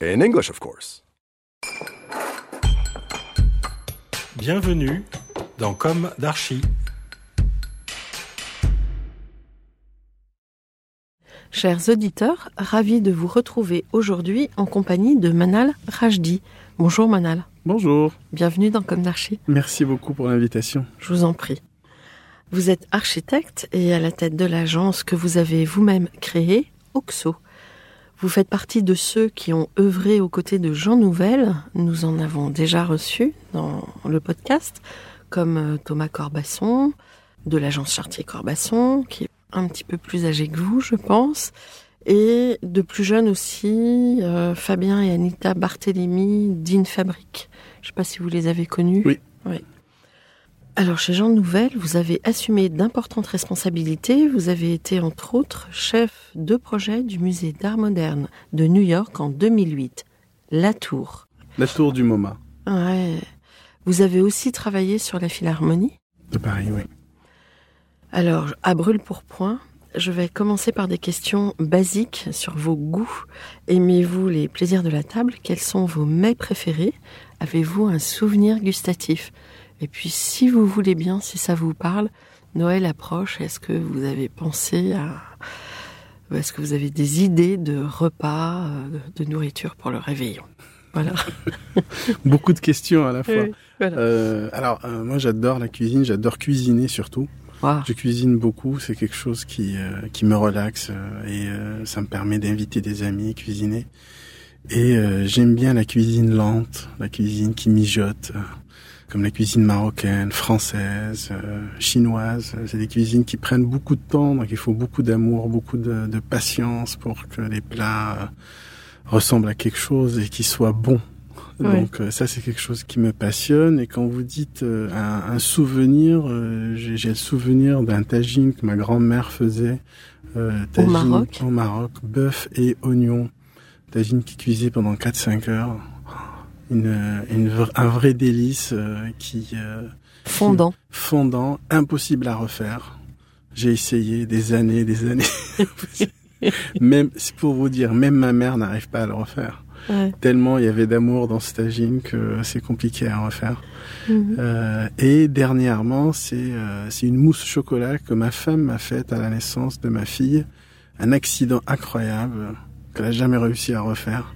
In English, of course. Bienvenue dans Comme d'Archi. Chers auditeurs, ravi de vous retrouver aujourd'hui en compagnie de Manal Rajdi. Bonjour Manal, Bonjour, bienvenue dans Comme d'Archi. merci beaucoup pour l'invitation. Je vous en prie. Vous êtes architecte et à la tête de l'agence que vous avez vous-même créée, Oxo. Vous faites partie de ceux qui ont œuvré aux côtés de Jean Nouvel. Nous en avons déjà reçu dans le podcast, comme euh, Thomas Corbasson, de l'agence Chartier Corbasson, qui est un petit peu plus âgé que vous, je pense. Et de plus jeunes aussi, euh, Fabien et Anita Barthélémy d'Infabrique. Je ne sais pas si vous les avez connus. Oui. Oui. Alors, chez Jean Nouvel, vous avez assumé d'importantes responsabilités. Vous avez été, entre autres, chef de projet du musée d'art moderne de New York en 2008. La Tour. La tour du MoMA Ouais. Vous avez aussi travaillé sur la Philharmonie. de Paris, oui. Alors, à brûle pour point, je vais commencer par des questions basiques sur vos goûts. Aimez-vous les plaisirs de la table? Quels sont vos mets préférés? Avez-vous un souvenir gustatif? Et puis, si vous voulez bien, si ça vous parle, Noël approche. Est-ce que vous avez pensé à... Est-ce que vous avez des idées de repas, euh, de nourriture pour le réveillon? Voilà. Beaucoup de questions à la fois. Oui, voilà. Euh, alors, euh, moi j'adore la cuisine, j'adore cuisiner surtout. Waouh. Je cuisine beaucoup, c'est quelque chose qui, euh, qui me relaxe et ça me permet d'inviter des amis, cuisiner. Et j'aime bien la cuisine lente, la cuisine qui mijote, comme la cuisine marocaine, française, euh, chinoise. C'est des cuisines qui prennent beaucoup de temps, donc il faut beaucoup d'amour, beaucoup de, de patience pour que les plats euh, ressemblent à quelque chose et qu'ils soient bons. Ouais. Donc euh, ça c'est quelque chose qui me passionne et quand vous dites euh, un, un souvenir, euh, j'ai le souvenir d'un tagine que ma grand-mère faisait euh, tagine Maroc au Maroc, bœuf et oignon, tagine qui cuisait pendant 4-5 heures, une, une un vrai délice euh, qui euh, Fondant. fondant, impossible à refaire. J'ai essayé des années, des années. même c'est pour vous dire, même ma mère n'arrive pas à le refaire Ouais. tellement il y avait d'amour dans ce tagine que c'est compliqué à refaire. Mhm. Euh, et dernièrement, c'est euh, c'est une mousse au chocolat que ma femme m'a faite à la naissance de ma fille. Un accident incroyable qu'elle a jamais réussi à refaire.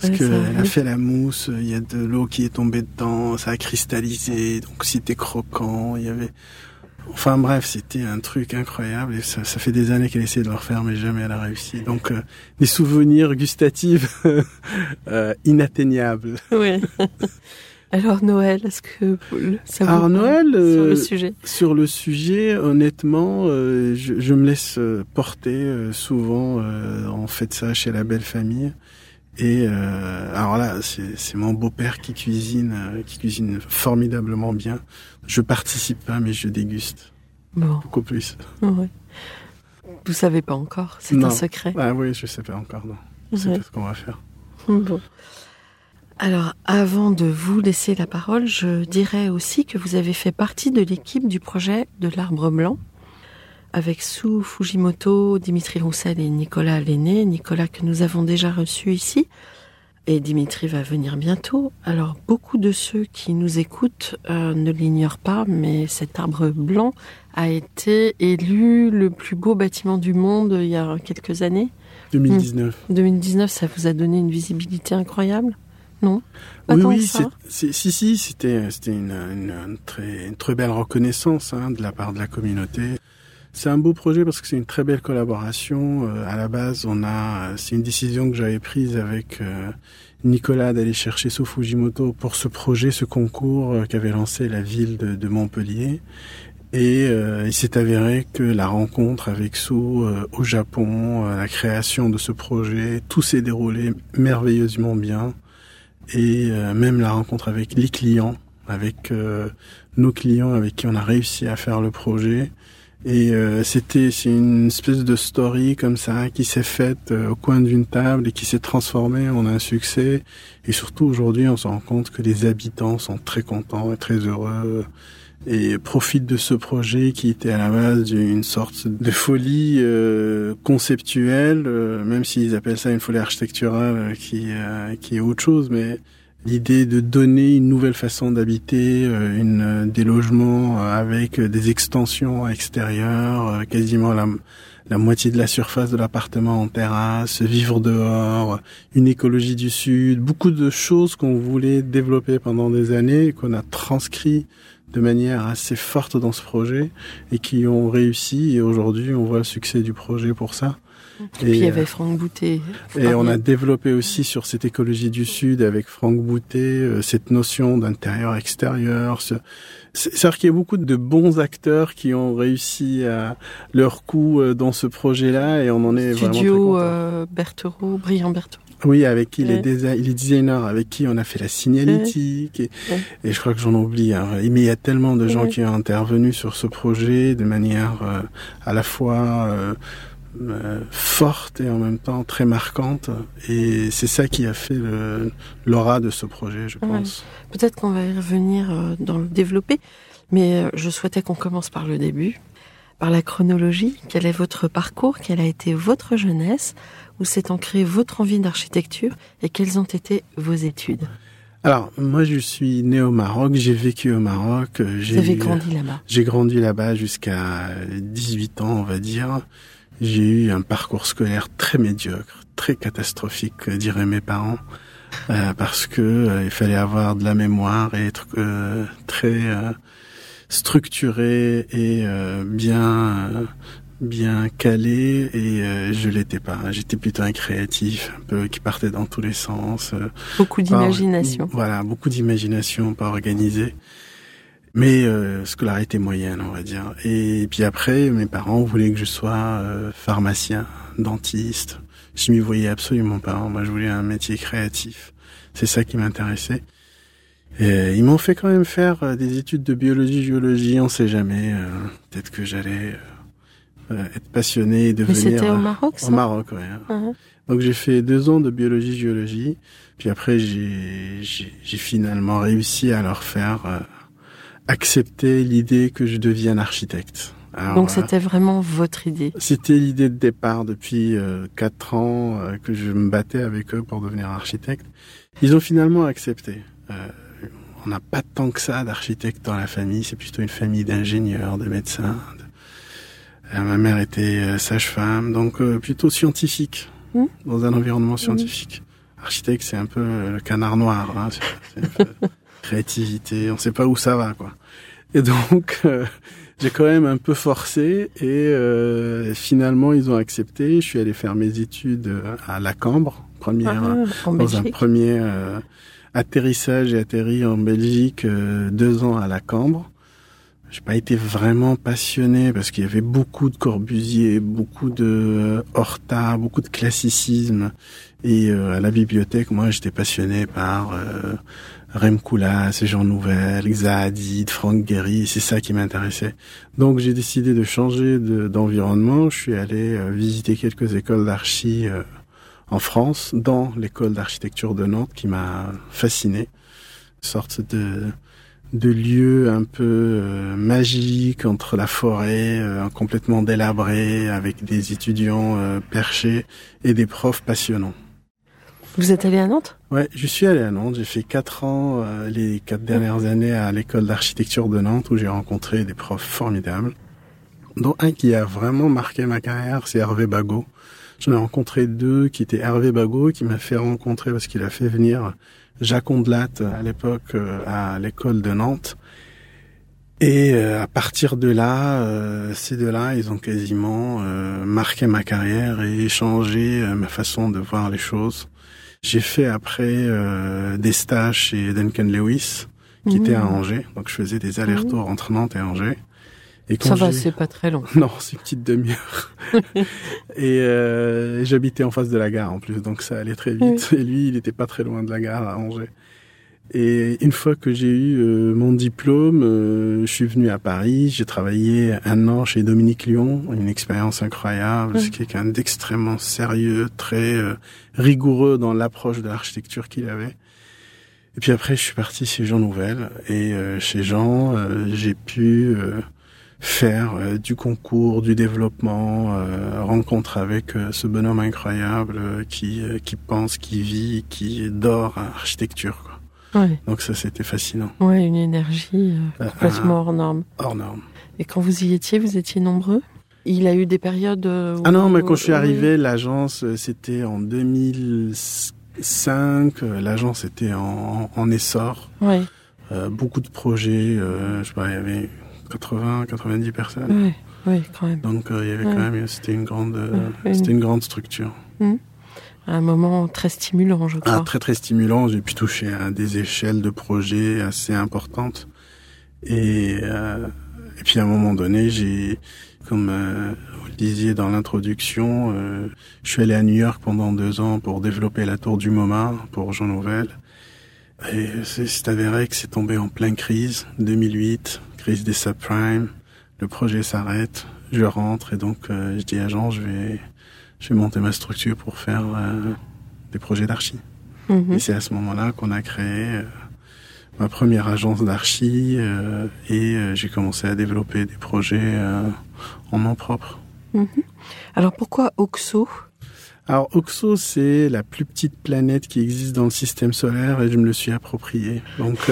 Parce Ouais, que ça elle a fait la mousse, il y a de l'eau qui est tombée dedans, ça a cristallisé, donc c'était croquant, il y avait... Enfin bref, c'était un truc incroyable et ça, ça fait des années qu'elle essaie de le refaire mais jamais elle a réussi. Donc euh, des souvenirs gustatifs euh, inatteignables. Oui. Alors Noël, est-ce que ça vous Alors, Noël, sur euh, le sujet? Sur le sujet, honnêtement, euh, je, je me laisse euh, porter euh, souvent. euh, on fait ça chez la belle famille. Et euh, alors là, c'est c'est mon beau-père qui cuisine, euh, qui cuisine formidablement bien. Je participe pas, mais je déguste Bon, beaucoup plus. ouais. Vous savez pas encore, c'est un secret. Ah oui, je sais pas encore. Non, pas ce qu'on va faire. Bon. Alors, avant de vous laisser la parole, je dirais aussi que vous avez fait partie de l'équipe du projet de l'arbre blanc avec Sue Fujimoto, Dimitri Roussel et Nicolas Lenné. Nicolas que nous avons déjà reçu ici. Et Dimitri va venir bientôt. Alors, beaucoup de ceux qui nous écoutent euh, ne l'ignorent pas, mais cet arbre blanc a été élu le plus beau bâtiment du monde il y a quelques années. 2019. 2019, ça vous a donné une visibilité incroyable? Non? Pas Oui, oui, ça si, si, c'était, c'était une, une- une très, une très belle reconnaissance hein, de la part de la communauté. C'est un beau projet parce que c'est une très belle collaboration. Euh, à la base, on a, c'est une décision que j'avais prise avec euh, Nicolas d'aller chercher Sou Fujimoto pour ce projet, ce concours euh, qu'avait lancé la ville de, de Montpellier. Et euh, il s'est avéré que la rencontre avec Sou euh, au Japon, euh, la création de ce projet, tout s'est déroulé merveilleusement bien. Et même la rencontre avec les clients, avec nos clients avec qui on a réussi à faire le projet. Et c'était c'est une espèce de story comme ça qui s'est faite au coin d'une table et qui s'est transformée en un succès. Et surtout aujourd'hui, on se rend compte que les habitants sont très contents et très heureux et profite de ce projet qui était à la base d'une sorte de folie euh, conceptuelle, euh, même s'ils appellent ça une folie architecturale, euh, qui, qui est autre chose, mais l'idée de donner une nouvelle façon d'habiter, une des logements avec des extensions extérieures, quasiment la, la moitié de la surface de l'appartement en terrasse, vivre dehors, une écologie du sud, beaucoup de choses qu'on voulait développer pendant des années qu'on a transcrit de manière assez forte dans ce projet et qui ont réussi. Et aujourd'hui, on voit le succès du projet pour ça. Et, puis il y avait euh, Franck Boutet. Et on a développé aussi sur cette écologie du Sud avec Franck Boutet euh, cette notion d'intérieur-extérieur. C'est-à-dire qu'il y a beaucoup de bons acteurs qui ont réussi à leur coup euh, dans ce projet-là et on en est vraiment très. Euh, Berthereau, Brillant Berthereau. Oui, avec qui les, les designers, avec qui on a fait la signalétique. Et, et je crois que j'en oublie. Hein. Mais il y a tellement de gens qui ont intervenu sur ce projet de manière euh, à la fois euh, euh, forte et en même temps très marquante. Et c'est ça qui a fait l'aura de ce projet, je pense. Peut-être qu'on va y revenir dans le développer. Mais je souhaitais qu'on commence par le début, par la chronologie. Quel est votre parcours? Quelle a été votre jeunesse? Où s'est ancrée votre envie d'architecture? Et quelles ont été vos études? Alors, moi, je suis né au Maroc, j'ai vécu au Maroc. Avez grandi là-bas J'ai grandi là-bas jusqu'à 18 ans, on va dire. J'ai eu un parcours scolaire très médiocre, très catastrophique, diraient mes parents, euh, parce que euh, il fallait avoir de la mémoire et être euh, très structuré et bien bien calé et euh, je l'étais pas. J'étais plutôt un créatif, un peu qui partait dans tous les sens. Euh, beaucoup d'imagination. Voilà, beaucoup d'imagination, pas organisé. Mais euh, scolarité moyenne, on va dire. Et puis après, mes parents voulaient que je sois euh, pharmacien, dentiste. Je m'y voyais absolument pas. Moi, je voulais un métier créatif. C'est ça qui m'intéressait. Et ils m'ont fait quand même faire des études de biologie, géologie, on sait jamais. Peut-être que j'allais euh, être passionné et devenir. Mais c'était au Maroc, ça? Au Maroc, ouais. Uh-huh. Donc j'ai fait deux ans de biologie géologie, puis après j'ai j'ai finalement réussi à leur faire euh, accepter l'idée que je devienne architecte. Donc c'était vraiment votre idée C'était l'idée de départ depuis euh, quatre ans que je me battais avec eux pour devenir architecte. Ils ont finalement accepté. on n'a pas tant que ça d'architectes dans la famille, c'est plutôt une famille d'ingénieurs, de médecins, euh, ma mère était euh, sage-femme, donc euh, plutôt scientifique, hmm. dans un environnement hmm. scientifique. Architecte, c'est un peu le canard noir, hein, créativité, on sait pas où ça va, quoi. Et donc, j'ai quand même un peu forcé et finalement ils ont accepté. Je suis allé faire mes études à la Cambre, première, ah, dans un premier atterrissage et atterri en Belgique deux ans à la Cambre. J'ai pas été vraiment passionné parce qu'il y avait beaucoup de Corbusier, beaucoup de euh, Horta, beaucoup de classicisme. Et euh, à la bibliothèque, moi, j'étais passionné par euh, Rem Koolhaas, Jean Nouvel, Xahadid, Franck Gehry. C'est ça qui m'intéressait. Donc, j'ai décidé de changer d'environnement. Je suis allé euh, visiter quelques écoles d'archi en France, dans l'école d'architecture de Nantes, qui m'a fasciné. Une sorte de lieux un peu euh, magiques entre la forêt, euh, complètement délabrée, avec des étudiants euh, perchés et des profs passionnants. Vous êtes allé à Nantes? Ouais, je suis allé à Nantes. J'ai fait quatre ans, les quatre dernières années à l'école d'architecture de Nantes, où j'ai rencontré des profs formidables. Dont un qui a vraiment marqué ma carrière, c'est Hervé Bagot. J'en ai rencontré deux, qui étaient Hervé Bagot, qui m'a fait rencontrer parce qu'il a fait venir Jacques Ondelat à l'époque euh, à l'école de Nantes. Et euh, à partir de là, euh, ces deux-là, ils ont quasiment marqué ma carrière et changé ma façon de voir les choses. J'ai fait après des stages chez Duncan Lewis, qui était à mmh. Angers. Donc je faisais des allers-retours mmh. entre Nantes et Angers. Et quand Ça va, c'est pas très long. Non, c'est une petite demi-heure. et euh, j'habitais en face de la gare en plus, donc ça allait très vite. Et lui, il était pas très loin de la gare à Angers. Et une fois que j'ai eu euh, mon diplôme, euh, je suis venu à Paris. J'ai travaillé un an chez Dominique Lyon, une expérience incroyable. Mm. C'est quelqu'un d'extrêmement sérieux, très euh, rigoureux dans l'approche de l'architecture qu'il avait. Et puis après, je suis parti chez Jean Nouvel. Et euh, chez Jean, euh, j'ai pu euh, faire du concours, du développement, euh, rencontre avec ce bonhomme incroyable qui, euh, qui pense, qui vit, qui dort à l'architecture. Ouais, Donc ça, c'était fascinant. ouais, une énergie euh, Euh, complètement hors norme. Hors norme. Et quand vous y étiez, vous étiez nombreux? Il a eu des périodes. euh, où- Ah non, mais quand je suis oui. arrivé, l'agence, euh, c'était en 2005. euh, L'agence était en, en essor. Ouais, Euh, beaucoup de projets. euh, je sais pas, il y avait 80, 90 personnes. ouais, ouais, quand même. Donc euh, il y avait Ouais. quand même, c'était une grande, une- c'était une grande structure. Un moment très stimulant, je Ah, crois. très très stimulant. J'ai pu toucher à des échelles de projets assez importantes. Et, euh, et puis à un moment donné, j'ai, comme euh, vous le disiez dans l'introduction, euh, je suis allé à New York pendant deux ans pour développer la tour du MoMA pour Jean Nouvel. Et c'est c'est avéré que c'est tombé en pleine crise, 2008, crise des subprimes. Le projet s'arrête, je rentre et donc euh, je dis à Jean, je vais, je vais monter ma structure pour faire euh, des projets d'archi. Mhm. Et c'est à ce moment-là qu'on a créé euh, ma première agence d'archi euh, et j'ai commencé à développer des projets en nom propre. Alors pourquoi Oxo? Alors Oxo, c'est la plus petite planète qui existe dans le système solaire et je me le suis approprié. Donc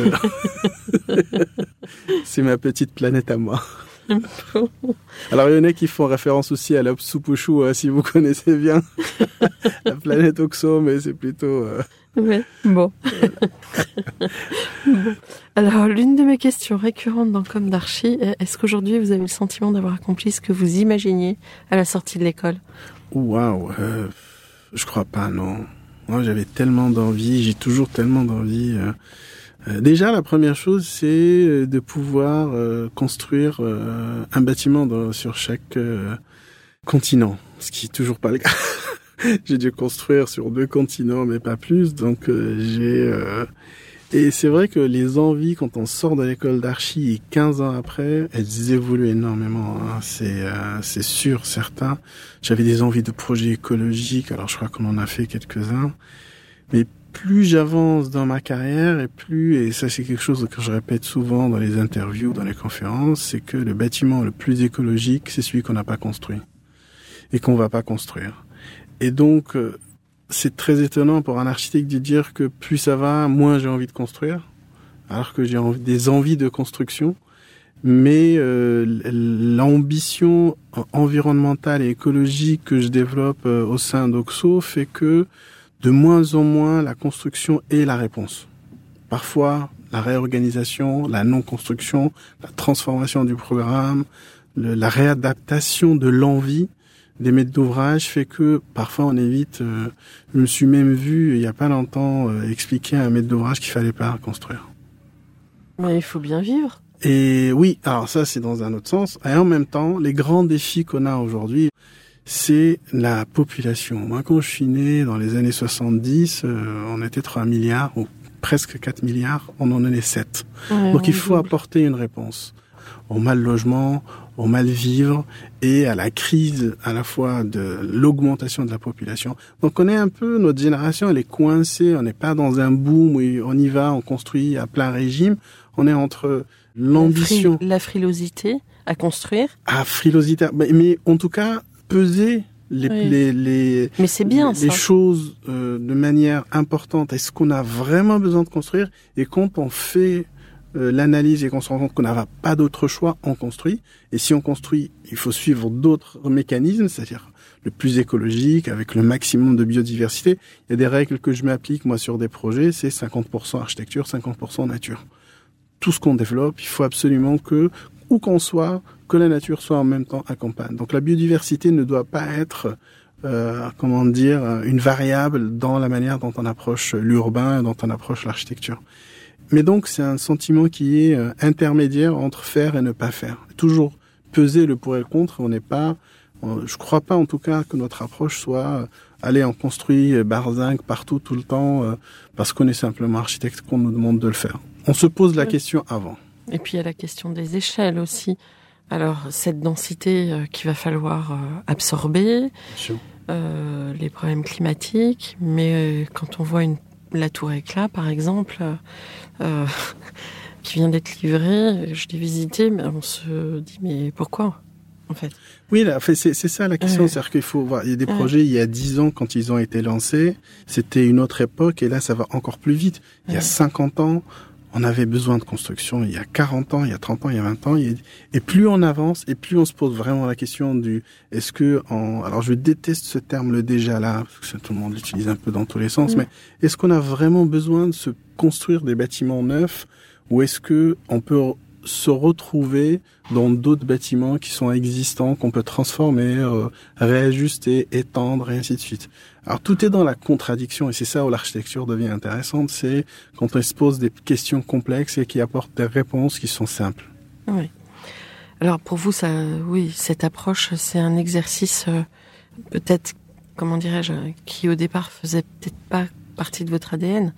c'est ma petite planète à moi. Alors il y en a qui font référence aussi à la aux choux, hein, si vous connaissez bien la planète Oxo, mais c'est plutôt... euh, Ouais, Bon. Bon. Alors, l'une de mes questions récurrentes dans Comme d'Archi, est est-ce qu'aujourd'hui vous avez le sentiment d'avoir accompli ce que vous imaginiez à la sortie de l'école? Waouh, euh, je crois pas, non. Moi, j'avais tellement d'envie, j'ai toujours tellement d'envie. euh. Euh, déjà, la première chose, c'est euh, de pouvoir euh, construire euh, un bâtiment dans- sur chaque euh, continent, ce qui est toujours pas le cas. j'ai dû construire sur deux continents, mais pas plus. Donc, euh, j'ai et c'est vrai que les envies, quand on sort de l'école d'archi et 15 ans après, elles évoluent énormément. hein. C'est c'est sûr, certain. J'avais des envies de projets écologiques, alors je crois qu'on en a fait quelques-uns. Mais plus j'avance dans ma carrière et plus, et ça c'est quelque chose que je répète souvent dans les interviews, dans les conférences, c'est que le bâtiment le plus écologique, c'est celui qu'on n'a pas construit et qu'on va pas construire. Et donc, euh, c'est très étonnant pour un architecte de dire que plus ça va, moins j'ai envie de construire, alors que j'ai des envies de construction. Mais euh, l'ambition environnementale et écologique que je développe euh, au sein d'Oxo fait que de moins en moins la construction est la réponse. Parfois, la réorganisation, la non-construction, la transformation du programme, le- la réadaptation de l'envie des maîtres d'ouvrage fait que parfois on évite. euh, je me suis même vu il y a pas longtemps euh, expliquer à un maître d'ouvrage qu'il fallait pas construire. Mais il faut bien vivre. Et oui, alors ça c'est dans un autre sens. Et en même temps, les grands défis qu'on a aujourd'hui, c'est la population. Moi, quand je suis né dans les années 70, euh, on était 3 milliards ou presque 4 milliards, on en est 7. Ouais, Donc on il faut double. apporter une réponse au mal logement, au mal vivre et à la crise à la fois de l'augmentation de la population. Donc on est un peu, notre génération, elle est coincée, on n'est pas dans un boom où on y va, on construit à plein régime. On est entre l'ambition La, fri- la frilosité à construire. à frilosité, mais en tout cas peser les, Oui. les, les, Mais c'est bien les choses euh, de manière importante. Est-ce qu'on a vraiment besoin de construire? Et quand on fait euh, l'analyse et qu'on se rend compte qu'on n'a pas d'autre choix, on construit. Et si on construit, il faut suivre d'autres mécanismes, c'est-à-dire le plus écologique, avec le maximum de biodiversité. Il y a des règles que je m'applique, moi, sur des projets, c'est 50% architecture, 50% nature. Tout ce qu'on développe, il faut absolument que, où qu'on soit, que la nature soit en même temps accompagne. Donc la biodiversité ne doit pas être, euh, comment dire, une variable dans la manière dont on approche l'urbain et dont on approche l'architecture. Mais donc c'est un sentiment qui est euh, intermédiaire entre faire et ne pas faire. Toujours peser le pour et le contre. On n'est pas, je crois pas en tout cas que notre approche soit euh, aller en construit barzinc partout tout le temps euh, parce qu'on est simplement architecte qu'on nous demande de le faire. On se pose la question avant. Et puis il y a la question des échelles aussi. Alors cette densité euh, qu'il va falloir absorber, les problèmes climatiques, mais quand on voit une, la tour éclat par exemple, qui vient d'être livrée, je l'ai visité, mais on se dit mais pourquoi en fait? Oui, c'est ça la question. C'est-à-dire qu'il faut voir. Il y a des projets il y a 10 ans quand ils ont été lancés, c'était une autre époque et là ça va encore plus vite. Il y a 50 ans, on avait besoin de construction. Il y a 40 ans, il y a 30 ans, il y a 20 ans. Et plus on avance et plus on se pose vraiment la question du est-ce que en alors je déteste ce terme le déjà là parce que tout le monde l'utilise un peu dans tous les sens, mais est-ce qu'on a vraiment besoin de se construire des bâtiments neufs ou est-ce que on peut se retrouver dans d'autres bâtiments qui sont existants, qu'on peut transformer, euh, réajuster, étendre, et ainsi de suite. Alors tout est dans la contradiction, et c'est ça où l'architecture devient intéressante, c'est quand on se pose des questions complexes et qui apportent des réponses qui sont simples. Oui. Alors pour vous, ça, oui, cette approche, c'est un exercice euh, peut-être, comment dirais-je, qui au départ faisait peut-être pas partie de votre ADN.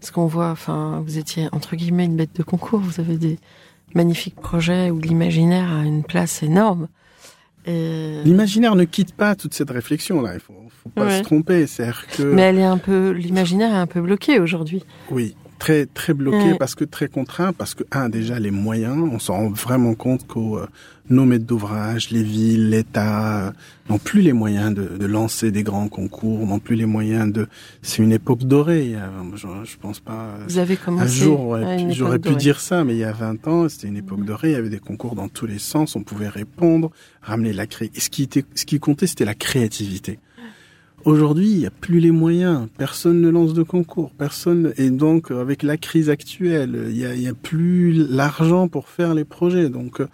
Parce qu'on voit, enfin, vous étiez entre guillemets une bête de concours. Vous avez des magnifiques projets où l'imaginaire a une place énorme. L'imaginaire ne quitte pas toute cette réflexion là. Il faut, faut pas se tromper. Que. Mais elle est un peu, l'imaginaire est un peu bloqué aujourd'hui. Oui, très très bloqué parce que très contraint parce que un déjà les moyens on s'en rend vraiment compte que euh, nos maîtres d'ouvrage les villes l'État euh, n'ont plus les moyens de, de, lancer des grands concours n'ont plus les moyens de c'est une époque dorée je, je pense pas vous avez commencé. un jour j'aurais pu dire ça mais il y a 20 ans c'était une époque dorée il y avait des concours dans tous les sens on pouvait répondre ramener la cré ce qui était ce qui comptait c'était la créativité Aujourd'hui, il n'y a plus les moyens. Personne ne lance de concours. Personne et donc avec la crise actuelle, il n'y a, plus l'argent pour faire les projets. Donc, euh,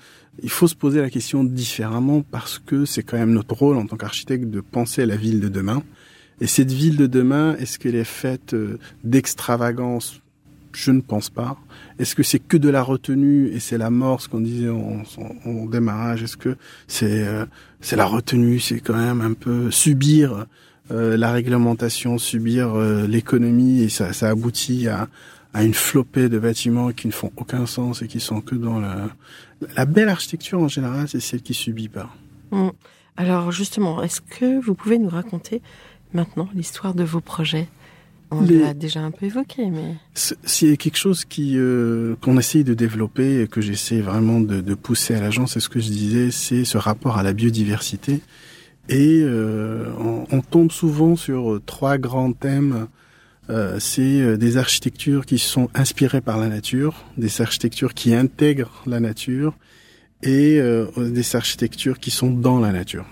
il faut se poser la question différemment parce que c'est quand même notre rôle en tant qu'architecte de penser à la ville de demain. Et cette ville de demain, est-ce qu'elle est faite euh, d'extravagance? Je ne pense pas. Est-ce que c'est que de la retenue et c'est la mort, ce qu'on disait en, démarrage? Est-ce que c'est euh, c'est la retenue C'est quand même un peu subir la réglementation, subir euh, l'économie, et ça, ça aboutit à, à une flopée de bâtiments qui ne font aucun sens et qui sont que dans la... La belle architecture en général, c'est celle qui subit pas. Mmh. Alors justement, est-ce que vous pouvez nous raconter maintenant l'histoire de vos projets? On l'a déjà un peu évoqué, mais c'est quelque chose qui euh, qu'on essaye de développer et que j'essaie vraiment de, de, pousser à l'agence. C'est ce que je disais, c'est ce rapport à la biodiversité et euh, on, on, tombe souvent sur euh, trois grands thèmes. Euh, c'est euh, des architectures qui sont inspirées par la nature, des architectures qui intègrent la nature et euh, des architectures qui sont dans la nature.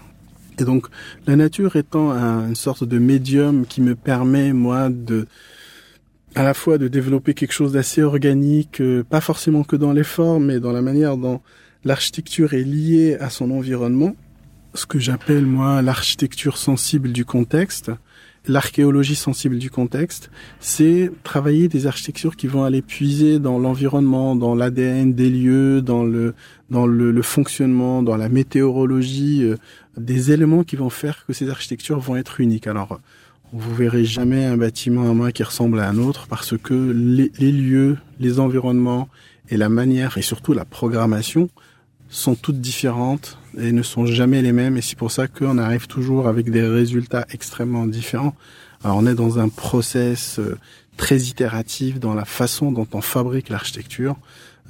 Et donc la nature étant un, une sorte de médium qui me permet moi de à la fois de développer quelque chose d'assez organique, pas forcément que dans les formes, mais dans la manière dont l'architecture est liée à son environnement ce que j'appelle moi l'architecture sensible du contexte, l'archéologie sensible du contexte, c'est travailler des architectures qui vont aller puiser dans l'environnement, dans l'ADN des lieux, dans le dans le, le fonctionnement, dans la météorologie, euh, des éléments qui vont faire que ces architectures vont être uniques. Alors, vous verrez jamais un bâtiment à main qui ressemble à un autre parce que les, les lieux, les environnements et la manière et surtout la programmation sont toutes différentes et ne sont jamais les mêmes. Et c'est pour ça qu'on arrive toujours avec des résultats extrêmement différents. Alors on est dans un process euh, très itératif dans la façon dont on fabrique l'architecture.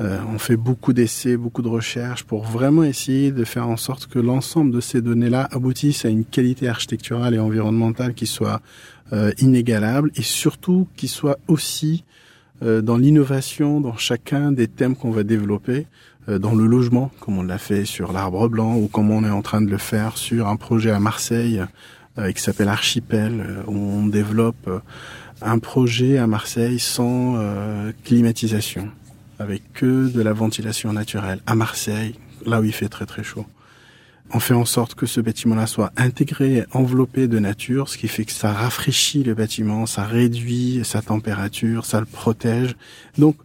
Euh, on fait beaucoup d'essais, beaucoup de recherches pour vraiment essayer de faire en sorte que l'ensemble de ces données-là aboutissent à une qualité architecturale et environnementale qui soit euh, inégalable et surtout qui soit aussi euh, dans l'innovation dans chacun des thèmes qu'on va développer. Euh, dans le logement, comme on l'a fait sur l'arbre blanc, ou comme on est en train de le faire sur un projet à Marseille euh, qui s'appelle Archipel, euh, où on développe un projet à Marseille sans climatisation, avec que de la ventilation naturelle. À Marseille, là où il fait très très chaud. On fait en sorte que ce bâtiment-là soit intégré, enveloppé de nature, ce qui fait que ça rafraîchit le bâtiment, ça réduit sa température, ça le protège. Donc,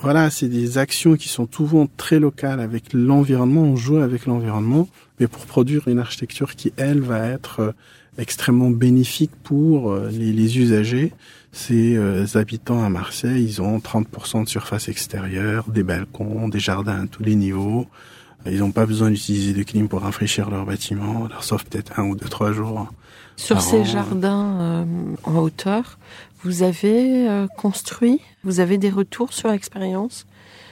voilà, c'est des actions qui sont souvent très locales avec l'environnement. On joue avec l'environnement, mais pour produire une architecture qui, elle, va être euh, extrêmement bénéfique pour euh, les, les usagers. Ces euh, habitants à Marseille, ils ont 30% de surface extérieure, des balcons, des jardins à tous les niveaux. Ils n'ont pas besoin d'utiliser de clim pour rafraîchir leur bâtiment, sauf peut-être un ou deux, trois jours. Sur ces jardins en hauteur, vous avez euh, construit Vous avez des retours sur l'expérience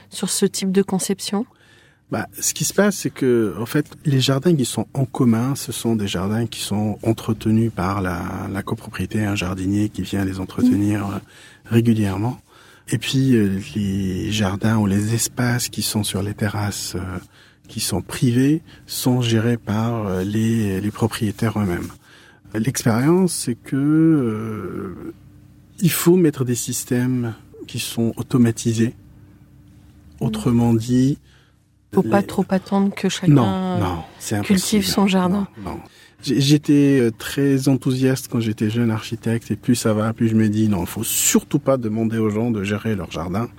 sur ce type de conception? Bah, ce qui se passe, c'est que en fait, les jardins qui sont en commun, ce sont des jardins qui sont entretenus par la, la copropriété, un jardinier qui vient les entretenir euh, régulièrement. Et puis euh, les jardins ou les espaces qui sont sur les terrasses, qui sont privés, sont gérés par les, les propriétaires eux-mêmes. L'expérience, c'est que il faut mettre des systèmes qui sont automatisés. Autrement dit, faut pas trop attendre que chacun cultive son jardin. Non, J'étais euh, très enthousiaste quand j'étais jeune architecte et plus ça va, plus je me dis non, il faut surtout pas demander aux gens de gérer leur jardin.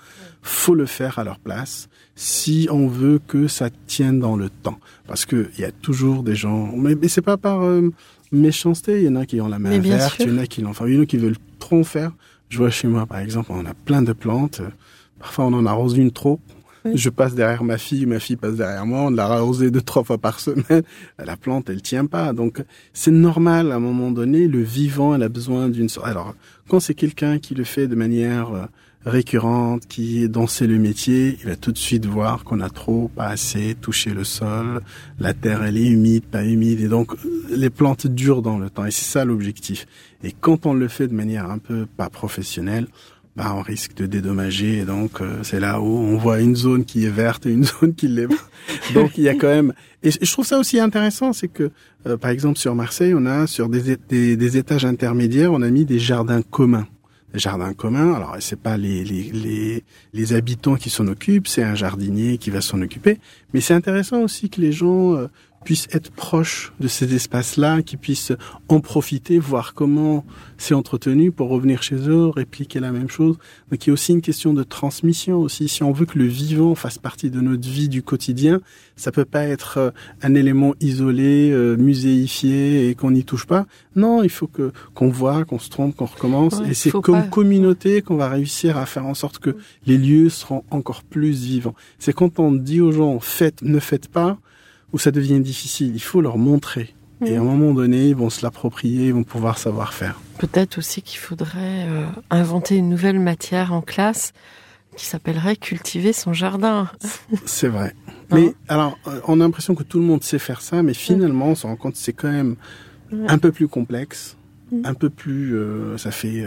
Faut le faire à leur place si on veut que ça tienne dans le temps. Parce que il y a toujours des gens, mais, mais c'est pas par euh, méchanceté. Il y en a qui ont la main verte, il y en a qui l'ont, enfin, il y en a qui veulent trop faire. Je vois chez moi, par exemple, on a plein de plantes. Parfois, on en arrose une trop. Je passe derrière ma fille, ma fille passe derrière moi, on l'a arrosé deux, trois fois par semaine. La plante, elle tient pas. Donc, c'est normal, à un moment donné, le vivant, elle a besoin d'une sorte... Alors, quand c'est quelqu'un qui le fait de manière euh, récurrente, qui est dans le métier, il va tout de suite voir qu'on a trop, pas assez touché le sol, la terre elle est humide, pas humide, et donc les plantes durent dans le temps, et c'est ça l'objectif. Et quand on le fait de manière un peu pas professionnelle, bah on risque de dédommager, et donc euh, c'est là où on voit une zone qui est verte et une zone qui l'est. donc il y a quand même, et je trouve ça aussi intéressant, c'est que euh, par exemple sur Marseille, on a sur des, des étages intermédiaires, on a mis des jardins communs jardin commun. Alors c'est pas les, les, les, les, habitants qui s'en occupent, c'est un jardinier qui va s'en occuper. Mais c'est intéressant aussi que les gens euh, puissent être proches de ces espaces-là, qu'ils puissent en profiter, voir comment c'est entretenu pour revenir chez eux, répliquer la même chose. Donc il y a aussi une question de transmission aussi. Si on veut que le vivant fasse partie de notre vie du quotidien, ça peut pas être euh, un élément isolé, euh, muséifié et qu'on n'y touche pas. Non, il faut que qu'on voit, qu'on se trompe, qu'on recommence. et c'est comme communauté qu'on va réussir à faire en sorte que les lieux seront encore plus vivants. C'est quand on dit aux gens faites, ne faites pas, où ça devient difficile. Il faut leur montrer. Et à un moment donné, ils vont se l'approprier, ils vont pouvoir savoir faire. Peut-être aussi qu'il faudrait euh, inventer une nouvelle matière en classe qui s'appellerait cultiver son jardin. C'est vrai. Hein mais alors, euh, on a l'impression que tout le monde sait faire ça, mais finalement, on se rend compte que c'est quand même un peu plus complexe, mm. un peu plus. Euh, ça fait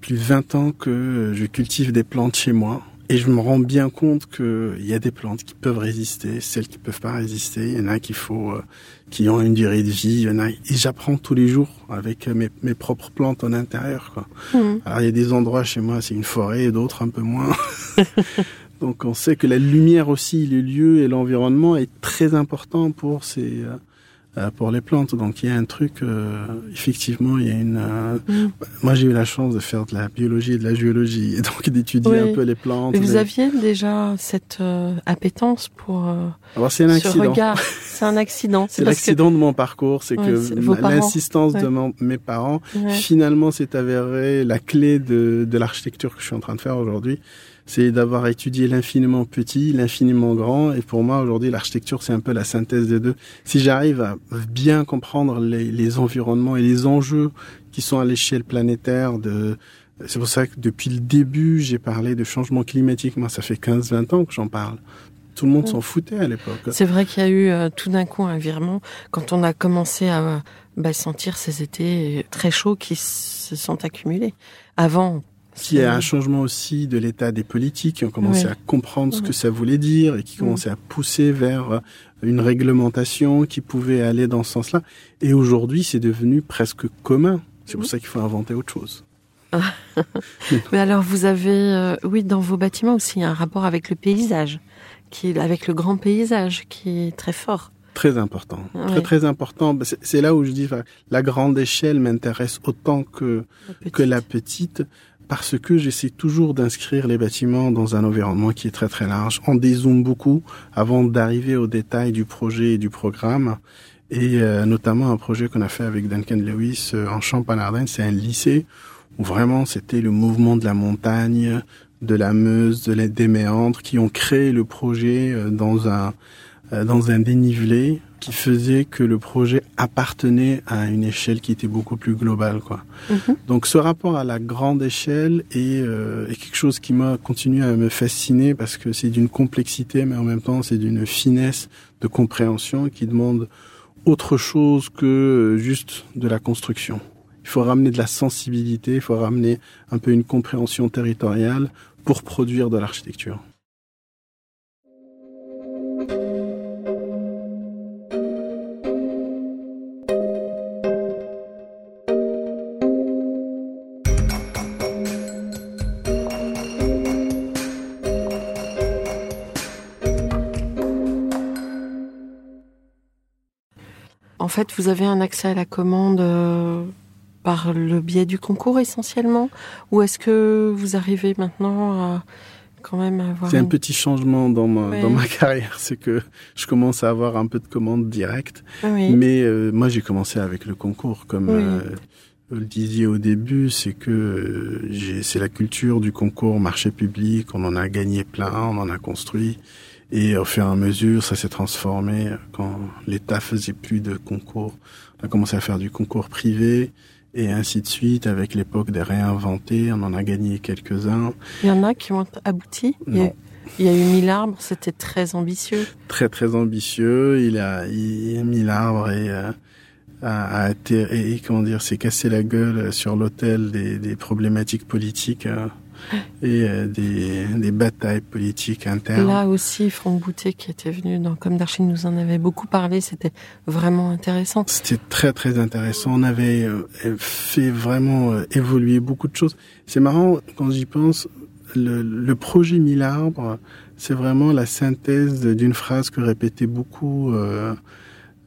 plus de 20 ans que je cultive des plantes chez moi. Et je me rends bien compte qu'il y a des plantes qui peuvent résister, celles qui peuvent pas résister. Il y en a qu'il faut, euh, qui ont une durée de vie. Il y en a, et j'apprends tous les jours avec mes, mes propres plantes en intérieur. Quoi. Mmh. Alors il y a des endroits chez moi, c'est une forêt, et d'autres un peu moins. Donc on sait que la lumière aussi, les lieux et l'environnement est très important pour ces euh, euh, pour les plantes. Donc il y a un truc, euh, effectivement, il y a une. Euh, mm. Moi, j'ai eu la chance de faire de la biologie et de la géologie, et donc d'étudier un peu les plantes. Mais vous aviez déjà cette appétence pour Alors, c'est un accident. ce regard. C'est un accident. C'est l'accident de mon parcours, c'est que l'insistance de mes parents, finalement, s'est avérée la clé de, de l'architecture que je suis en train de faire aujourd'hui c'est d'avoir étudié l'infiniment petit, l'infiniment grand. Et pour moi, aujourd'hui, l'architecture, c'est un peu la synthèse des deux. Si j'arrive à bien comprendre les, les, environnements et les enjeux qui sont à l'échelle planétaire de, c'est pour ça que depuis le début, j'ai parlé de changement climatique. Moi, ça fait 15, 20 ans que j'en parle. Tout le monde s'en foutait à l'époque. C'est vrai qu'il y a eu euh, tout d'un coup un virement quand on a commencé à bah, sentir ces étés très chauds qui se sont accumulés. Avant, il y a un changement aussi de l'état des politiques qui ont commencé à comprendre ce que ça voulait dire et qui commençaient à pousser vers euh, une réglementation qui pouvait aller dans ce sens-là. Et aujourd'hui, c'est devenu presque commun. C'est pour ça qu'il faut inventer autre chose. Mais alors, vous avez, euh, oui, dans vos bâtiments aussi un rapport avec le paysage, qui avec le grand paysage, qui est très fort. Très important, très très important. Bah, c'est là où je dis la grande échelle m'intéresse autant que que la petite. Parce que j'essaie toujours d'inscrire les bâtiments dans un environnement qui est très très large. On dézoome beaucoup avant d'arriver au détail du projet et du programme. Et euh, notamment un projet qu'on a fait avec Duncan Lewis euh, en Champagne-Ardenne, c'est un lycée où vraiment c'était le mouvement de la montagne, de la Meuse, de la, des méandres qui ont créé le projet euh, dans un dans un dénivelé qui faisait que le projet appartenait à une échelle qui était beaucoup plus globale quoi. Mhm. Donc ce rapport à la grande échelle est, euh, est quelque chose qui m'a continué à me fasciner parce que c'est d'une complexité mais en même temps c'est d'une finesse de compréhension qui demande autre chose que euh, juste de la construction. Il faut ramener de la sensibilité, il faut ramener un peu une compréhension territoriale pour produire de l'architecture. Fait, vous avez un accès à la commande euh, par le biais du concours essentiellement? Ou est-ce que vous arrivez maintenant à quand même avoir... C'est un une- petit changement dans ma, Ouais. dans ma carrière, c'est que je commence à avoir un peu de commandes directes. Oui. Mais euh, moi, j'ai commencé avec le concours, comme Oui. euh, vous le disiez au début, c'est que c'est la culture du concours marché public. On en a gagné plein, on en a construit, et au fur et à mesure, ça s'est transformé. Quand l'État faisait plus de concours, on a commencé à faire du concours privé. Et ainsi de suite, avec l'époque des réinventés, on en a gagné quelques-uns. Il y en a qui ont abouti Non. il y a eu mille arbres, c'était très ambitieux. très très ambitieux. Il a, il a mis l'arbre et euh, a, a été, et, et comment dire, s'est cassé la gueule sur l'autel des, des problématiques politiques euh, et euh, des, des batailles politiques internes. Là aussi, Franck Boutet, qui était venu dans Comme d'Archine, nous en avait beaucoup parlé. C'était vraiment intéressant. C'était très très intéressant. On avait euh, fait vraiment euh, évoluer beaucoup de choses. C'est marrant quand j'y pense. Le, le projet Mille arbres, c'est vraiment la synthèse d'une phrase que répétait beaucoup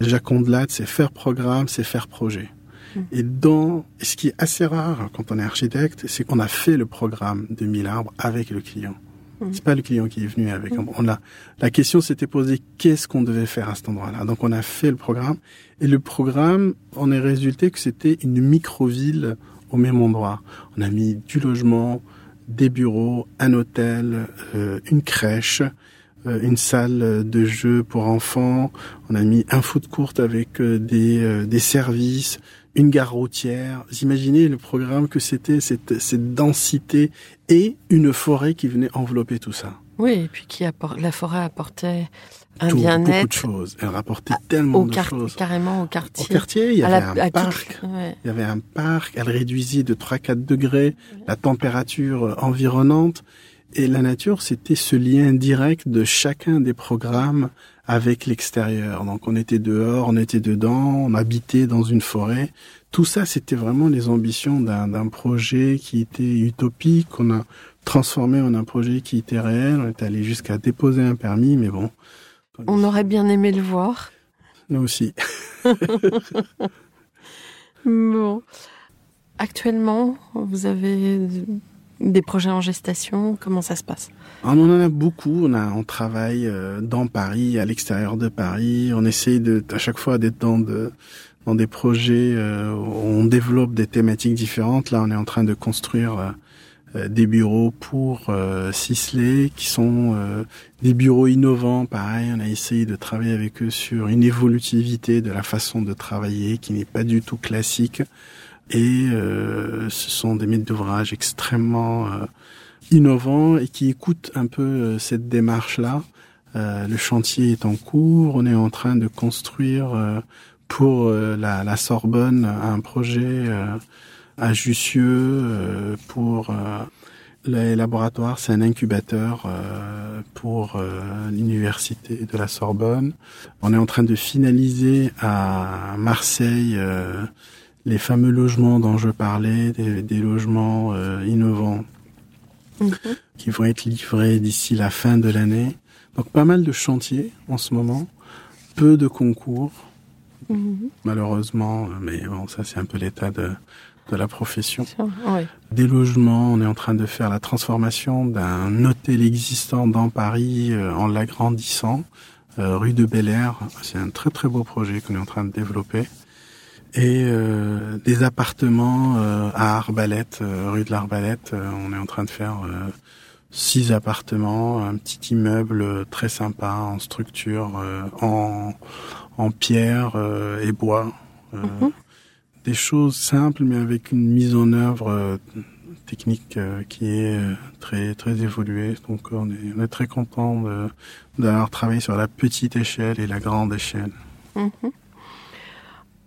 Jacques Ondelat, c'est faire programme, c'est faire projet. Mm. Et dans, ce qui est assez rare quand on est architecte, c'est qu'on a fait le programme de Mille arbres avec le client. Mm. C'est pas le client qui est venu avec. On a, la question s'était posée qu'est-ce qu'on devait faire à cet endroit-là? Donc on a fait le programme et le programme en est résulté que c'était une micro-ville au même endroit. On a mis du logement, des bureaux, un hôtel, euh, une crèche, euh, une salle de jeu pour enfants. On a mis un foot court avec euh, des, des services, une gare routière. Vous imaginez le programme que c'était, cette, cette densité et une forêt qui venait envelopper tout ça. Oui, et puis qui apport- la forêt apportait un Tout, beaucoup de bien-être choses. Elle rapportait tellement au de choses. carrément au Au quartier. quartier, il y avait la- un toute- parc. ouais. Il y avait un parc, elle réduisait de 3-4 degrés la température environnante. Et la nature, c'était ce lien direct de chacun des programmes avec l'extérieur. Donc on était dehors, on était dedans, on habitait dans une forêt. Tout ça, c'était vraiment les ambitions d'un projet qui était utopique, qu'on a transformé en un projet qui était réel. On est allé jusqu'à déposer un permis, mais bon. On aurait bien aimé le voir. Nous aussi. Bon. Actuellement, vous avez des projets en gestation. Comment ça se passe? On en a beaucoup. On a, on travaille euh, dans Paris, à l'extérieur de Paris. On essaye de, à chaque fois d'être dans de, dans des projets euh, où on développe des thématiques différentes. Là, on est en train de construire euh, euh, des bureaux pour euh, qui sont euh, des bureaux innovants. Pareil, on a essayé de travailler avec eux sur une évolutivité de la façon de travailler qui n'est pas du tout classique. Et euh, ce sont des maîtres d'ouvrage extrêmement euh, innovants et qui écoutent un peu euh, cette démarche-là. Euh, le chantier est en cours. On est en train de construire euh, pour la, la Sorbonne un projet à Jussieu pour les laboratoires. C'est un incubateur euh, pour euh, l'université de la Sorbonne. On est en train de finaliser à Marseille euh, les fameux logements dont je parlais, des, des logements euh, innovants qui vont être livrés d'ici la fin de l'année. Donc pas mal de chantiers en ce moment, peu de concours Mhm. malheureusement, mais bon ça c'est un peu l'état de, de la profession. Des logements, on est en train de faire la transformation d'un hôtel existant dans Paris euh, en l'agrandissant, euh, rue de Bel Air. C'est un très très beau projet qu'on est en train de développer. Et euh, des appartements euh, à Arbalète, euh, rue de l'Arbalète. Euh, on est en train de faire euh, six appartements, un petit immeuble très sympa en structure, euh, en, en pierre euh, et bois. Euh, Mhm. Des choses simples mais avec une mise en œuvre euh, technique euh, qui est euh, très très évoluée. Donc on est, on est très content de d'avoir travaillé sur la petite échelle et la grande échelle. Mhm.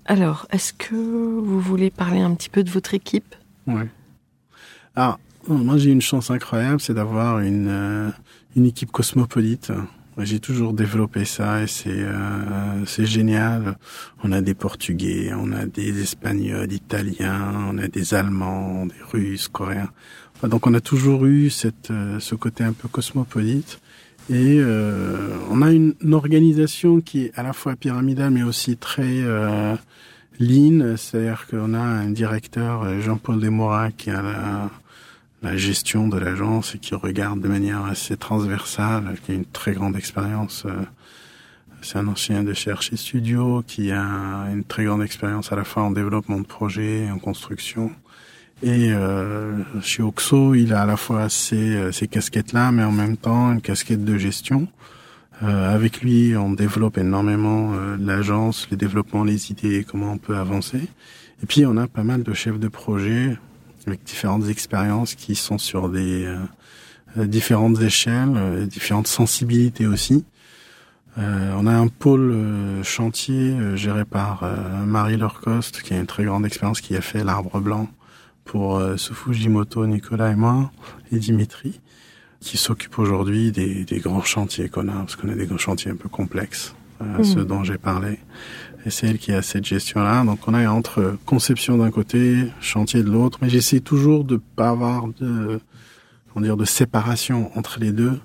Alors, est-ce que vous voulez parler un petit peu de votre équipe? Ouais. Alors, moi j'ai une chance incroyable, c'est d'avoir une, euh, une équipe cosmopolite. J'ai toujours développé ça et c'est euh, c'est génial. On a des Portugais, on a des Espagnols, Italiens, on a des Allemands, des Russes, Coréens. Enfin, donc on a toujours eu cette euh, ce côté un peu cosmopolite et euh, on a une, organisation qui est à la fois pyramidale mais aussi très euh, lean, c'est-à-dire qu'on a un directeur, euh, Jean-Paul Desmoras, qui a la, la gestion de l'agence et qui regarde de manière assez transversale, qui a une très grande expérience. euh, C'est un ancien de Chercher Studio qui a une très grande expérience à la fois en développement de projets et en construction. Et euh, chez Oxo, il a à la fois ces, euh, ces casquettes-là, mais en même temps une casquette de gestion. Euh, avec lui, on développe énormément euh, l'agence, le développement, les idées, comment on peut avancer. Et puis, on a pas mal de chefs de projet avec différentes expériences qui sont sur des euh, euh, différentes échelles, différentes sensibilités aussi. Euh, on a un pôle euh, chantier euh, géré par Marie Lorcoste, qui a une très grande expérience, qui a fait l'arbre blanc pour euh, Sufujimoto, Nicolas et moi, et Dimitri, qui s'occupe aujourd'hui des, des grands chantiers qu'on a, parce qu'on a des grands chantiers un peu complexes, euh, Mhm. ceux dont j'ai parlé. Et c'est elle qui a cette gestion-là. Donc on a entre conception d'un côté, chantier de l'autre, mais j'essaie toujours de pas avoir de, comment dire, de séparation entre les deux,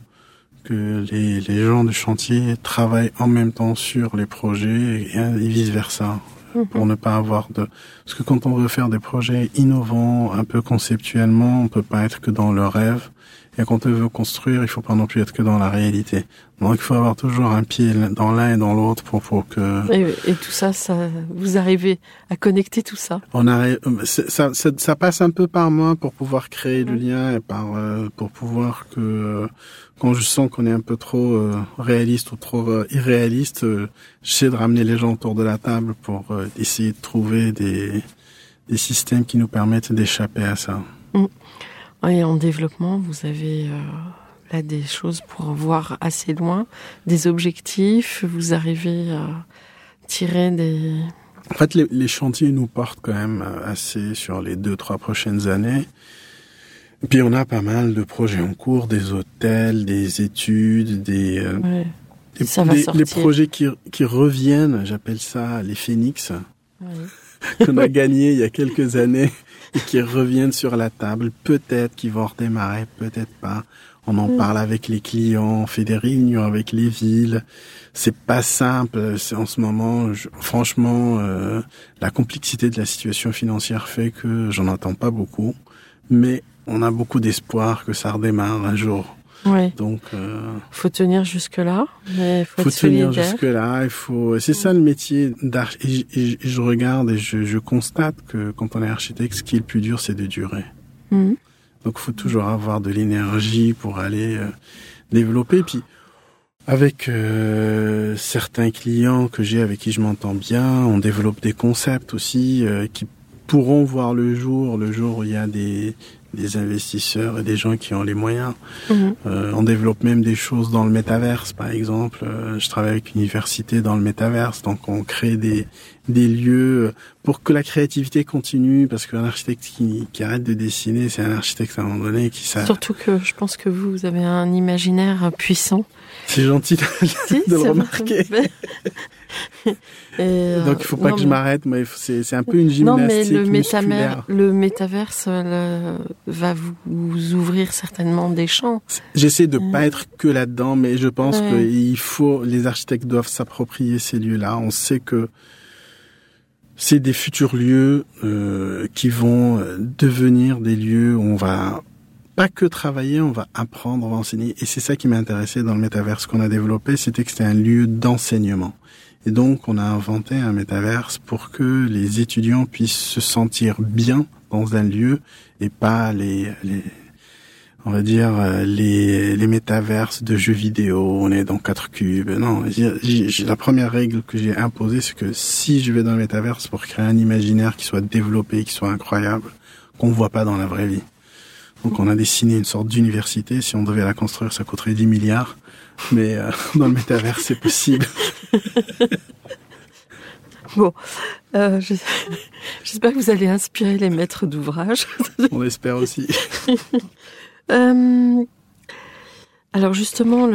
que les, les gens du chantier travaillent en même temps sur les projets et, et vice versa pour ne pas avoir de parce que quand on veut faire des projets innovants un peu conceptuellement on peut pas être que dans le rêve et quand on veut construire il faut pas non plus être que dans la réalité. Donc il faut avoir toujours un pied dans l'un et dans l'autre pour pour que et, et tout ça, ça, vous arrivez à connecter tout ça. On arrive ça, ça ça passe un peu par moi pour pouvoir créer le lien et par euh, pour pouvoir que euh, quand je sens qu'on est un peu trop euh, réaliste ou trop euh, irréaliste, euh, j'essaie de ramener les gens autour de la table pour euh, essayer de trouver des, des systèmes qui nous permettent d'échapper à ça. Et en développement, vous avez euh, là des choses pour voir assez loin, des objectifs, vous arrivez à tirer des... En fait, les, les chantiers nous portent quand même euh, assez sur les deux, trois prochaines années. Et puis on a pas mal de projets en cours, des hôtels, des études, des, euh, Ouais. des- Ça va des- sortir. les projets qui, qui reviennent, j'appelle ça les phénix. Ouais. qu'on a gagné il y a quelques années et qui reviennent sur la table. Peut-être qu'ils vont redémarrer, peut-être pas. On en Mm. parle avec les clients, on fait des réunions avec les villes. C'est pas simple. C'est en ce moment, je- franchement, euh, la complexité de la situation financière fait que j'en entends pas beaucoup. Mais on a beaucoup d'espoir que ça redémarre un jour. Ouais. Donc, euh, Faut tenir jusque là, mais faut, faut être tenir jusque là. Il faut. C'est ça le métier. Et, et et je regarde et je, je constate que quand on est architecte, ce qui est le plus dur, c'est de durer. Mhm. Donc, faut toujours avoir de l'énergie pour aller euh, développer. Puis, avec euh, certains clients que j'ai avec qui je m'entends bien, on développe des concepts aussi euh, qui pourront voir le jour, le jour où il y a des, des investisseurs et des gens qui ont les moyens. Mhm. Euh, on développe même des choses dans le métaverse, par exemple. Euh, je travaille avec une université dans le métaverse, donc on crée des, des lieux pour que la créativité continue, parce qu'un architecte qui, qui arrête de dessiner, c'est un architecte à un moment donné qui ça. Surtout que je pense que vous, vous avez un imaginaire puissant. C'est gentil de, Si, de le remarquer. Euh, Donc il faut pas non, que je m'arrête, mais c'est c'est un peu une Non, mais gymnastique le, le métaverse euh, le- va vous, ouvrir certainement des champs. J'essaie de Euh. pas être que là-dedans, mais je pense Ouais. qu'il faut, les architectes doivent s'approprier ces lieux-là. On sait que c'est des futurs lieux euh, qui vont devenir des lieux où on va pas que travailler, on va apprendre, on va enseigner. Et c'est ça qui m'a intéressé dans le métaverse qu'on a développé, c'était que c'était un lieu d'enseignement. Et donc, on a inventé un métaverse pour que les étudiants puissent se sentir bien dans un lieu et pas les, les on va dire euh, les, les métaverses de jeux vidéo, on est dans quatre cubes. Non, la première règle que j'ai imposée, c'est que si je vais dans le métaverse pour créer un imaginaire qui soit développé, qui soit incroyable, qu'on voit pas dans la vraie vie. Donc on a dessiné une sorte d'université. Si on devait la construire, ça coûterait 10 milliards. Mais euh, dans le métavers, c'est possible. bon, euh, j'espère que vous allez inspirer les maîtres d'ouvrage. on espère aussi. euh, alors justement,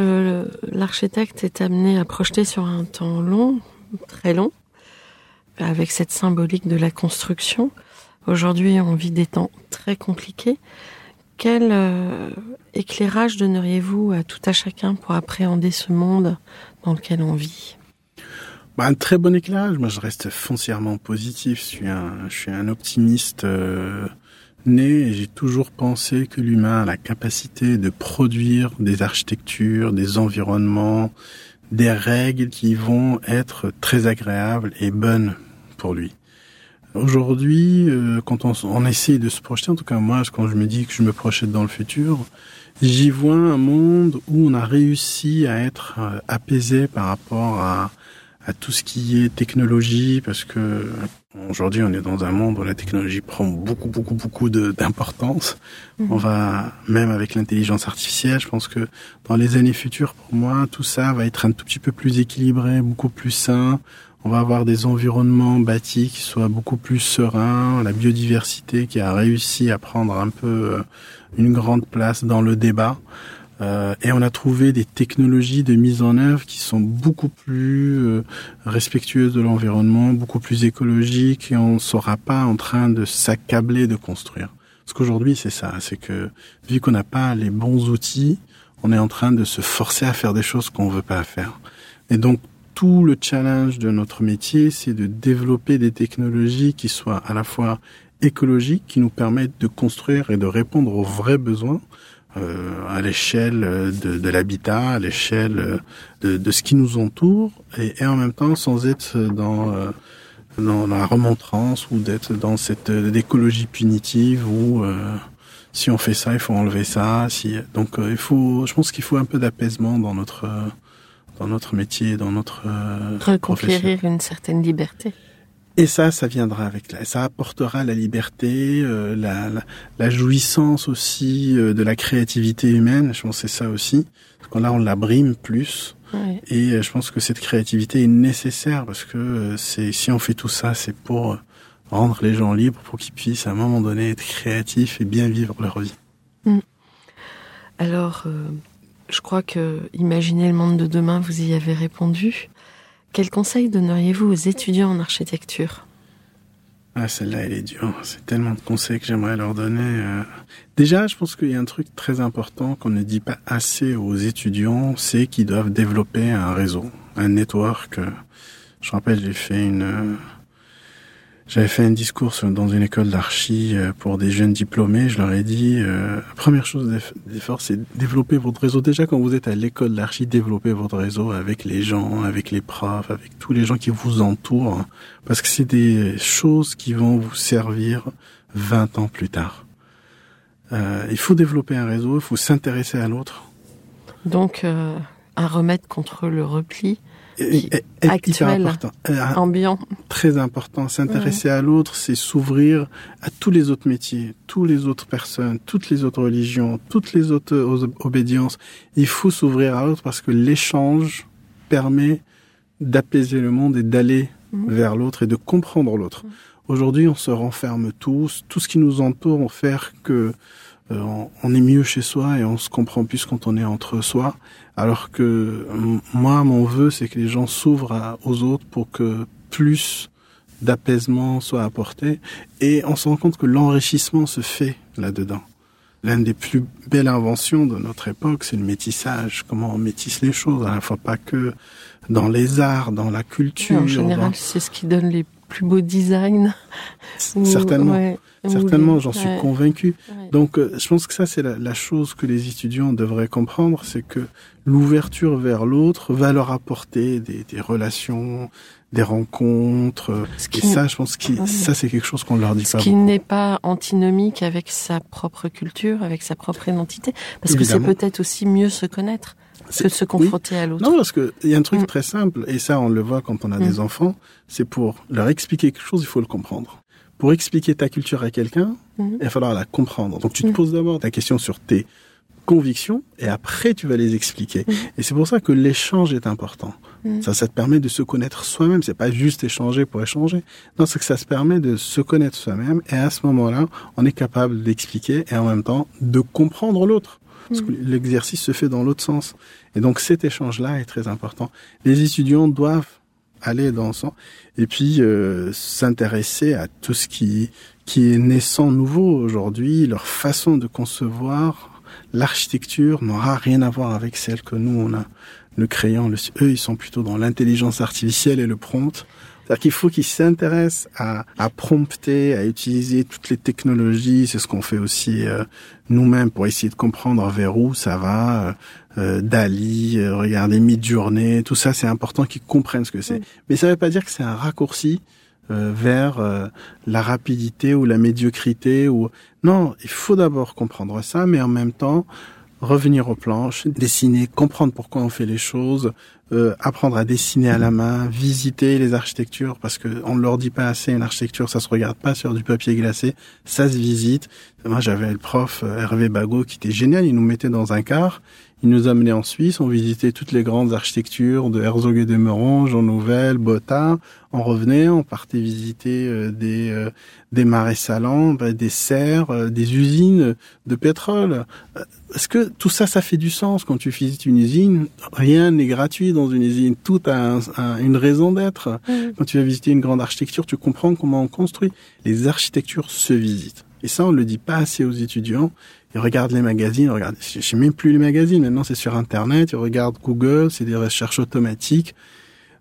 l'architecte est amené à projeter sur un temps long, très long, avec cette symbolique de la construction. Aujourd'hui, on vit des temps très compliqués. Quel euh, éclairage donneriez-vous à tout à chacun pour appréhender ce monde dans lequel on vit? Bah, un très bon éclairage. Moi, je reste foncièrement positif. Je suis un, un optimiste euh, né et j'ai toujours pensé que l'humain a la capacité de produire des architectures, des environnements, des règles qui vont être très agréables et bonnes pour lui. Aujourd'hui, euh, quand on, on, essaie de se projeter, en tout cas moi, quand je me dis que je me projette dans le futur, j'y vois un monde où on a réussi à être euh, apaisé par rapport à, à tout ce qui est technologie, parce que aujourd'hui on est dans un monde où la technologie prend beaucoup, beaucoup, beaucoup d'importance. Mhm. On va, même avec l'intelligence artificielle, je pense que dans les années futures, pour moi, tout ça va être un tout petit peu plus équilibré, beaucoup plus sain on va avoir des environnements bâtis qui soient beaucoup plus sereins, la biodiversité qui a réussi à prendre un peu euh, une grande place dans le débat. Euh, et on a trouvé des technologies de mise en œuvre qui sont beaucoup plus euh, respectueuses de l'environnement, beaucoup plus écologiques, et on ne sera pas en train de s'accabler de construire. Parce qu'aujourd'hui, c'est ça, c'est que vu qu'on n'a pas les bons outils, on est en train de se forcer à faire des choses qu'on veut pas faire. Et donc, tout le challenge de notre métier, c'est de développer des technologies qui soient à la fois écologiques, qui nous permettent de construire et de répondre aux vrais besoins euh, à l'échelle de, de l'habitat, à l'échelle de, de, ce qui nous entoure, et, et, en même temps sans être dans euh, dans la remontrance ou d'être dans cette euh, écologie punitive où euh, si on fait ça, il faut enlever ça. Si donc il faut, je pense qu'il faut un peu d'apaisement dans notre dans notre métier, dans notre euh, reconquérir une certaine liberté. Et ça, ça viendra avec la, ça apportera la liberté, euh, la, la, la, jouissance aussi euh, de la créativité humaine. Je pense que c'est ça aussi. Parce que là, on la brime plus. Ouais. Et je pense que cette créativité est nécessaire parce que c'est si on fait tout ça, c'est pour rendre les gens libres, pour qu'ils puissent à un moment donné être créatifs et bien vivre leur vie. Mm. Alors, je crois que Imaginez le monde de demain, vous y avez répondu. Quel conseil donneriez-vous aux étudiants en architecture? Ah, celle-là, elle est dure. C'est tellement de conseils que j'aimerais leur donner. Euh. Déjà, je pense qu'il y a un truc très important qu'on ne dit pas assez aux étudiants, c'est qu'ils doivent développer un réseau, un network. Je rappelle, j'ai fait une, j'avais fait un discours dans une école d'archi euh, pour des jeunes diplômés. Je leur ai dit, euh, première chose d'effort, c'est développer votre réseau. Déjà, quand vous êtes à l'école d'archi, développez votre réseau avec les gens, avec les profs, avec tous les gens qui vous entourent. Parce que c'est des choses qui vont vous servir 20 ans plus tard. Euh, il faut développer un réseau, il faut s'intéresser à l'autre. Donc, euh, un remède contre le repli actuel, important. Euh, ambiant. Très important. S'intéresser à l'autre, c'est s'ouvrir à tous les autres métiers, toutes les autres personnes, toutes les autres religions, toutes les autres obédiences. Il faut s'ouvrir à l'autre parce que l'échange permet d'apaiser le monde et d'aller mmh. vers l'autre et de comprendre l'autre. Mmh. Aujourd'hui, on se renferme tous. Tout ce qui nous entoure faire que euh, on est mieux chez soi et on se comprend plus quand on est entre soi. Alors que moi, mon vœu, c'est que les gens s'ouvrent aux autres pour que plus d'apaisement soit apporté. Et on se rend compte que l'enrichissement se fait là-dedans. L'une des plus belles inventions de notre époque, c'est le métissage. Comment on métisse les choses, à la fois pas que dans les arts, dans la culture. en général, c'est ce qui donne les plus beau design. Certainement. Certainement, j'en suis convaincu. Donc, euh, je pense que ça, c'est la, chose que les étudiants devraient comprendre, c'est que l'ouverture vers l'autre va leur apporter des, des relations, des rencontres. et ça, je pense que ça, c'est quelque chose qu'on leur dit Ce qui n'est pas antinomique avec sa propre culture, avec sa propre identité, parce que c'est peut-être aussi mieux se connaître que de se confronter à l'autre. Non, parce qu'il y a un truc mm. très simple, et ça, on le voit quand on a des mm. enfants, c'est pour leur expliquer quelque chose, il faut le comprendre. Pour expliquer ta culture à quelqu'un, mm. il va falloir la comprendre. Donc tu te poses d'abord ta question sur tes convictions et après tu vas les expliquer. Mm. Et c'est pour ça que l'échange est important. Ça, ça te permet de se connaître soi-même. C'est pas juste échanger pour échanger. Non, c'est que ça se permet de se connaître soi-même et à ce moment-là, on est capable d'expliquer et en même temps de comprendre l'autre. Parce que l'exercice se fait dans l'autre sens. Et donc cet échange-là est très important. Les étudiants doivent aller dans son et puis euh, s'intéresser à tout ce qui qui est naissant nouveau aujourd'hui, leur façon de concevoir l'architecture n'aura rien à voir avec celle que nous on a. Le crayon, le, eux, ils sont plutôt dans l'intelligence artificielle et le prompt. C'est-à-dire qu'il faut qu'ils s'intéressent à, à prompter, à utiliser toutes les technologies. C'est ce qu'on fait aussi euh, nous-mêmes pour essayer de comprendre vers où ça va. Euh Dali, euh, regarder Midjourney, tout ça, c'est important qu'ils comprennent ce que c'est. Mais ça ne veut pas dire que c'est un raccourci euh, vers euh, la rapidité ou la médiocrité ou non, il faut d'abord comprendre ça, mais en même temps revenir aux planches, dessiner, comprendre pourquoi on fait les choses, euh, apprendre à dessiner à la main, visiter les architectures parce que on ne leur dit pas assez une architecture, ça se regarde pas sur du papier glacé, ça se visite. Moi j'avais le prof Hervé Bagot qui était génial, il nous mettait dans un car, il nous amenait en Suisse, on visitait toutes les grandes architectures de Herzog et de Meuron, Jean Nouvel, Botta. On revenait, on partait visiter euh, des euh, des marais salants, bah, des serres, euh, des usines de pétrole. Est-ce que tout ça, ça fait du sens quand tu visites une usine? Rien n'est gratuit dans une usine, tout a, une raison d'être. Quand tu vas visiter une grande architecture, tu comprends comment on construit. Les architectures se visitent. Et ça, on le dit pas assez aux étudiants. Ils regardent les magazines, regardent, je sais même plus les magazines, maintenant c'est sur Internet, ils regardent Google, c'est des recherches automatiques.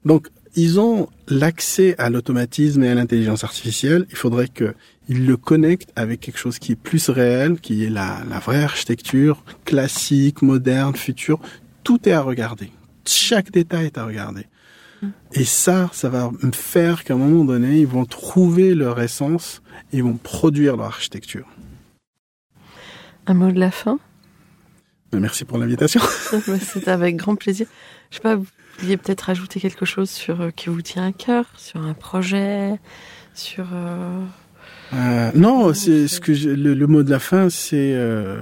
Donc, ils ont l'accès à l'automatisme et à l'intelligence artificielle. Il faudrait qu'ils le connectent avec quelque chose qui est plus réel, qui est la vraie architecture classique, moderne, future. Tout est à regarder. Chaque détail est à regarder. Et ça, ça va faire qu'à un moment donné, ils vont trouver leur essence et ils vont produire leur architecture. Un mot de la fin? Ben, Merci pour l'invitation. Ben, c'est avec grand plaisir. Je sais pas, vous vouliez peut-être ajouter quelque chose sur euh, qui vous tient à cœur, sur un projet, sur. Euh... Euh, non, c'est ce que le, mot de la fin, c'est euh,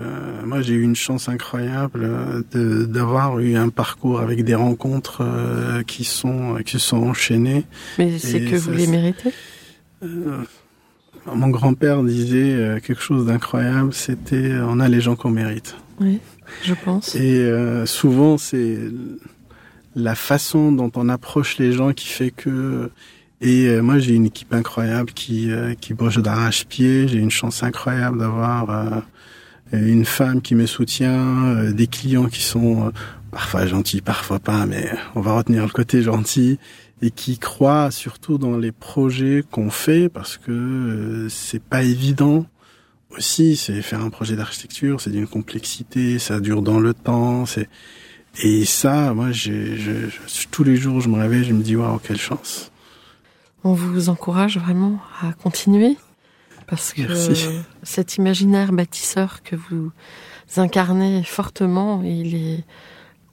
moi j'ai eu une chance incroyable d'avoir eu un parcours avec des rencontres qui sont qui sont enchaînées. Mais c'est que vous les méritez. Mon grand-père disait euh, quelque chose d'incroyable, c'était on a les gens qu'on mérite. Oui, je pense. Et euh, souvent c'est la façon dont on approche les gens qui fait que et euh, moi j'ai une équipe incroyable qui qui broche d'arrache-pied, j'ai une chance incroyable d'avoir une femme qui me soutient, des clients qui sont parfois gentils, parfois pas, mais on va retenir le côté gentil et qui croient surtout dans les projets qu'on fait parce que euh, c'est pas évident aussi. C'est faire un projet d'architecture c'est d'une complexité ça dure dans le temps c'est et ça moi j'ai je, tous les jours je me réveille je me dis waouh quelle chance on vous encourage vraiment à continuer parce que cet imaginaire bâtisseur que vous incarnez fortement il est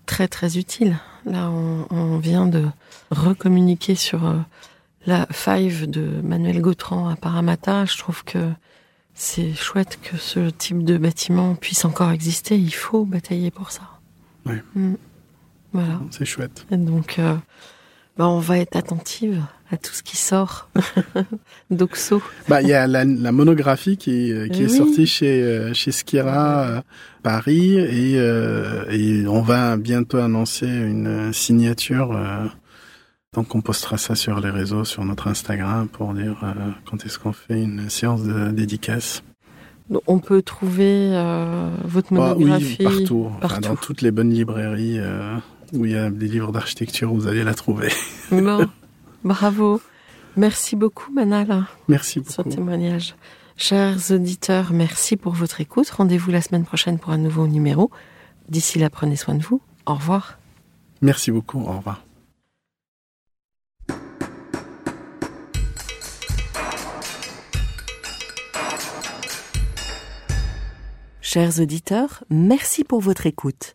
très très utile là on, on vient de recommuniquer sur euh, la Five de Manuel Gautran à Paramata. Je trouve que c'est chouette que ce type de bâtiment puisse encore exister. Il faut batailler pour ça. Oui. Mm. Voilà. C'est chouette. Et donc, euh, bah, on va être attentive à tout ce qui sort d'Oxo. Bah, il y a la, monographie qui, euh, qui est sortie chez chez Skira Paris. Et, et on va bientôt annoncer une signature donc on postera ça sur les réseaux, sur notre Instagram pour dire euh, quand est-ce qu'on fait une séance de dédicace. On peut trouver euh, votre bah monographie partout, dans toutes les bonnes librairies euh, où il y a des livres d'architecture, vous allez la trouver. Bon, bravo. Merci beaucoup, Manal. Merci beaucoup. Sur témoignage. Chers auditeurs, merci pour votre écoute. Rendez-vous la semaine prochaine pour un nouveau numéro. D'ici là, prenez soin de vous. Au revoir. Merci beaucoup. Au revoir. Chers auditeurs, merci pour votre écoute.